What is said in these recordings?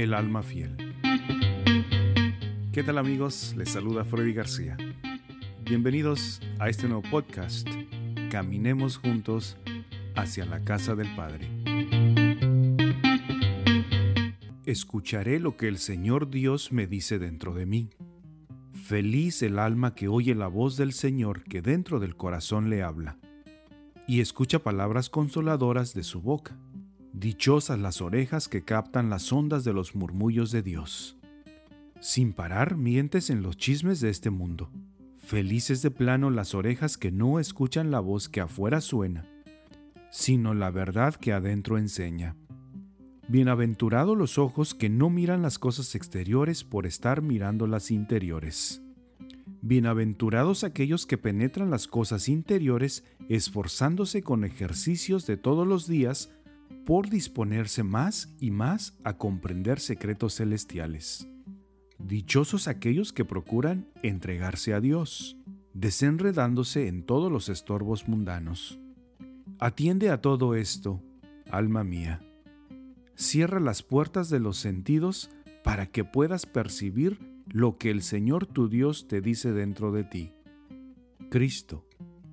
El alma fiel. ¿Qué tal amigos? Les saluda Freddy García. Bienvenidos a este nuevo podcast. Caminemos juntos hacia la casa del Padre. Escucharé lo que el Señor Dios me dice dentro de mí. Feliz el alma que oye la voz del Señor que dentro del corazón le habla y escucha palabras consoladoras de su boca. Dichosas las orejas que captan las ondas de los murmullos de Dios. Sin parar mientes en los chismes de este mundo. Felices de plano las orejas que no escuchan la voz que afuera suena, sino la verdad que adentro enseña. Bienaventurados los ojos que no miran las cosas exteriores por estar mirando las interiores. Bienaventurados aquellos que penetran las cosas interiores esforzándose con ejercicios de todos los días por disponerse más y más a comprender secretos celestiales. Dichosos aquellos que procuran entregarse a Dios, desenredándose en todos los estorbos mundanos. Atiende a todo esto, alma mía. Cierra las puertas de los sentidos para que puedas percibir lo que el Señor tu Dios te dice dentro de ti. Cristo,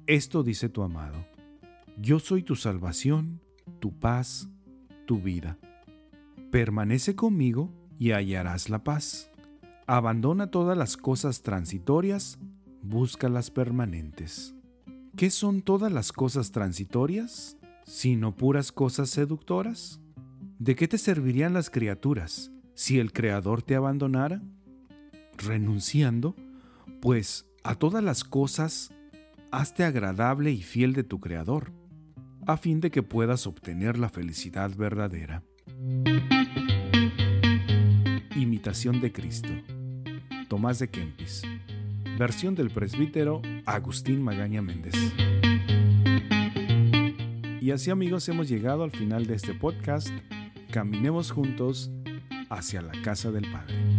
esto dice tu amado. Yo soy tu salvación, tu paz, tu vida. Permanece conmigo y hallarás la paz. Abandona todas las cosas transitorias, busca las permanentes. ¿Qué son todas las cosas transitorias? Sino puras cosas seductoras. ¿De qué te servirían las criaturas si el Creador te abandonara? Renunciando, pues a todas las cosas, hazte agradable y fiel de tu Creador a fin de que puedas obtener la felicidad verdadera. Imitación de Cristo. Tomás de Kempis. Versión del presbítero Agustín Magaña Méndez. Y así amigos hemos llegado al final de este podcast. Caminemos juntos hacia la casa del Padre.